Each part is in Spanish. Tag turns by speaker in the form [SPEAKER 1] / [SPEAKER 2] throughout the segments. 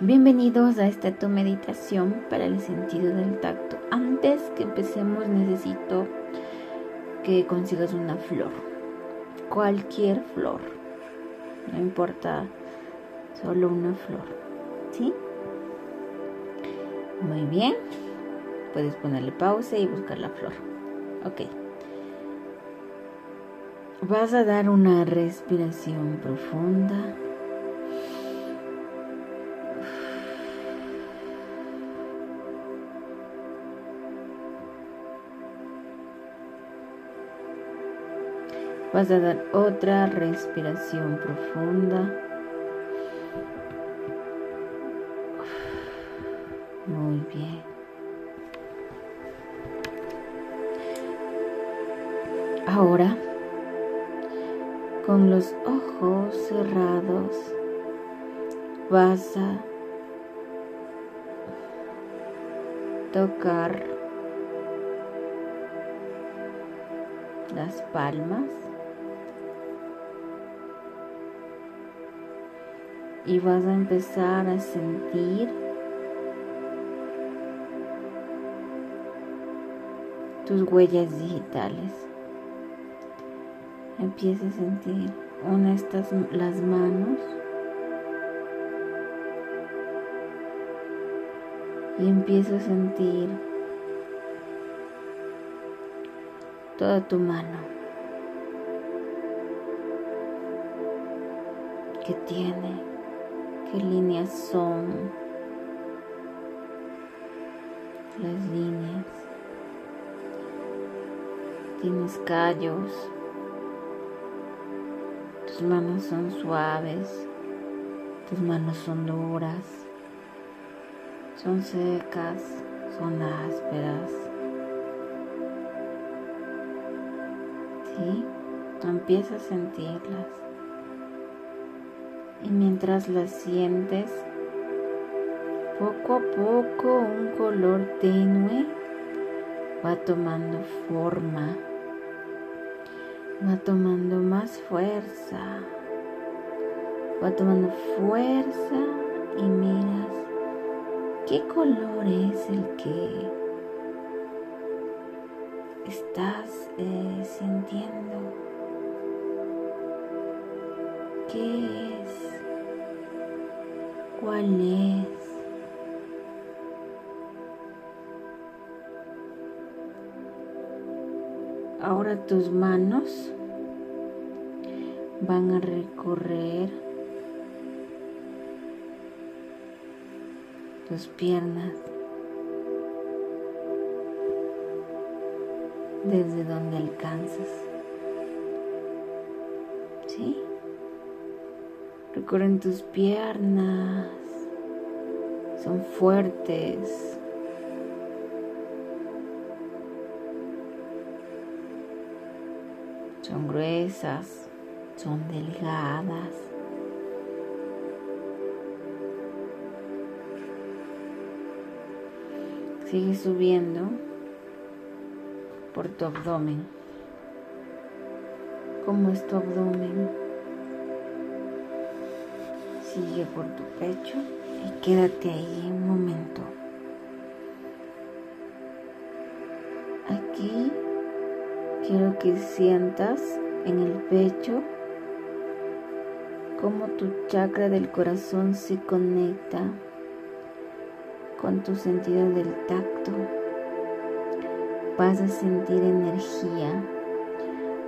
[SPEAKER 1] Bienvenidos a esta tu meditación para el sentido del tacto. Antes que empecemos necesito que consigas una flor, cualquier flor, no importa, solo una flor, ¿sí? Muy bien, puedes ponerle pausa y buscar la flor. Ok. Vas a dar una respiración profunda. Vas a dar otra respiración profunda. Muy bien. Ahora, con los ojos cerrados, vas a tocar las palmas y vas a empezar a sentir tus huellas digitales. Empieza a sentir una estas las manos y empiezo a sentir toda tu mano que tiene qué líneas son las líneas. Tienes callos, tus manos son suaves, tus manos son duras, son secas, son ásperas. ¿Sí? Tú empiezas a sentirlas y mientras las sientes, poco a poco un color tenue va tomando forma, va tomando más fuerza, va tomando fuerza y miras qué color es el que estás eh, sintiendo. ¿Qué es? ¿Cuál es? Ahora tus manos van a recorrer tus piernas desde donde alcanzas. ¿Sí? Recorren tus piernas. Son fuertes. Son gruesas. Son delgadas. Sigue subiendo por tu abdomen. ¿Cómo es tu abdomen? Por tu pecho y quédate ahí un momento. Aquí quiero que sientas en el pecho cómo tu chakra del corazón se conecta con tu sentido del tacto. Vas a sentir energía,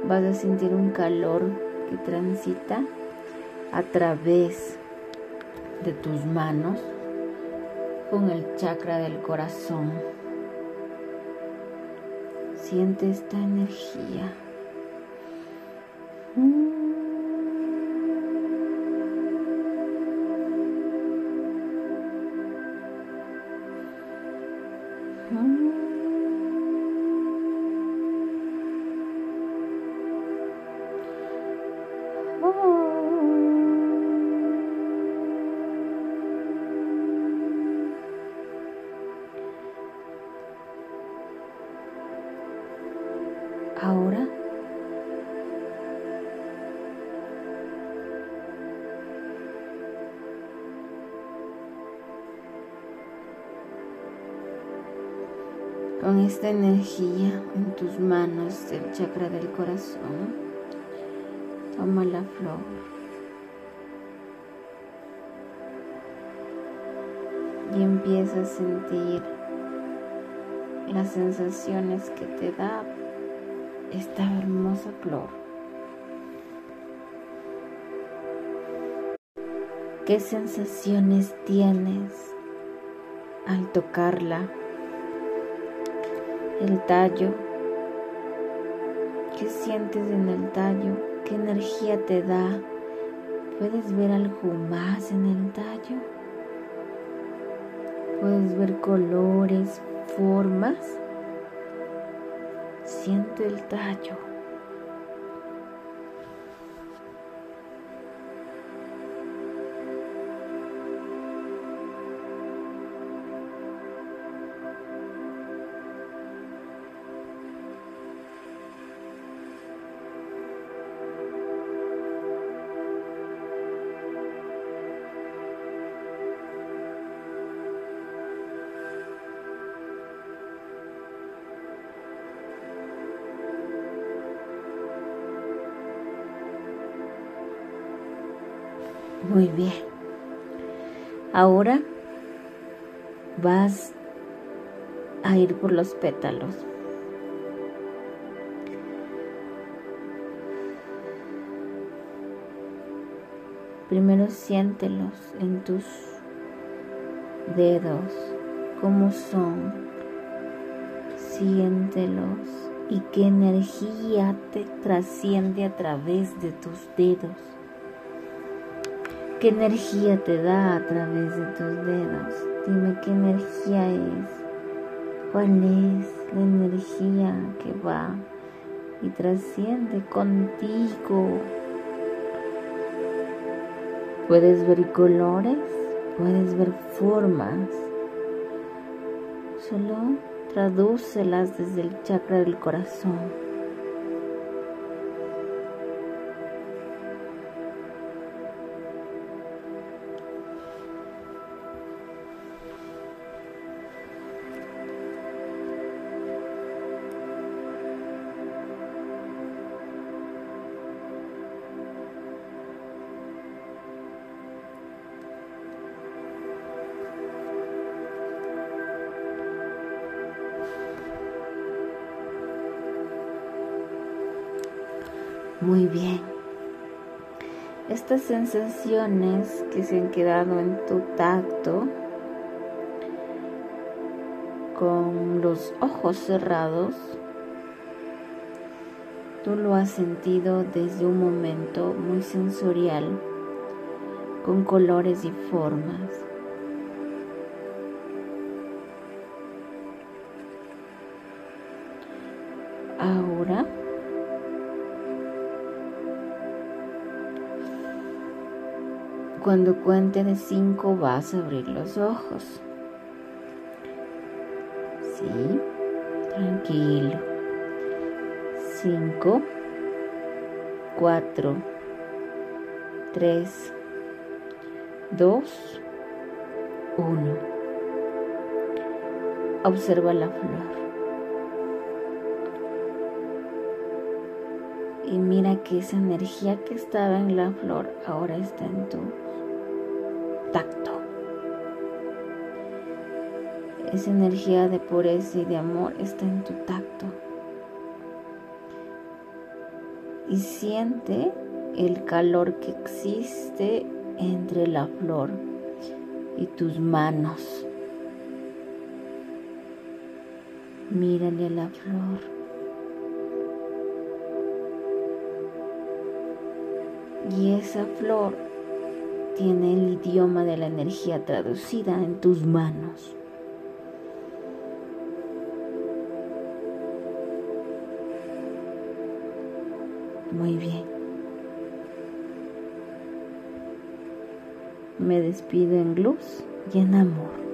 [SPEAKER 1] vas a sentir un calor que transita a través de tus manos con el chakra del corazón. Siente esta energía. Con esta energía en tus manos del chakra del corazón, toma la flor. Y empieza a sentir las sensaciones que te da esta hermosa flor. ¿Qué sensaciones tienes al tocarla? El tallo. ¿Qué sientes en el tallo? ¿Qué energía te da? ¿Puedes ver algo más en el tallo? ¿Puedes ver colores, formas? Siente el tallo. Muy bien. Ahora vas a ir por los pétalos. Primero siéntelos en tus dedos, cómo son. Siéntelos y qué energía te trasciende a través de tus dedos. ¿Qué energía te da a través de tus dedos? Dime qué energía es. ¿Cuál es la energía que va y trasciende contigo? Puedes ver colores, puedes ver formas. Solo tradúcelas desde el chakra del corazón. Muy bien. Estas sensaciones que se han quedado en tu tacto, con los ojos cerrados, tú lo has sentido desde un momento muy sensorial, con colores y formas. Ahora Cuando cuente de cinco vas a abrir los ojos. Sí, tranquilo. Cinco, cuatro, tres, dos, uno. Observa la flor. Y mira que esa energía que estaba en la flor ahora está en tu tacto. Esa energía de pureza y de amor está en tu tacto. Y siente el calor que existe entre la flor y tus manos. Mírale a la flor. Y esa flor tiene el idioma de la energía traducida en tus manos. Muy bien. Me despido en luz y en amor.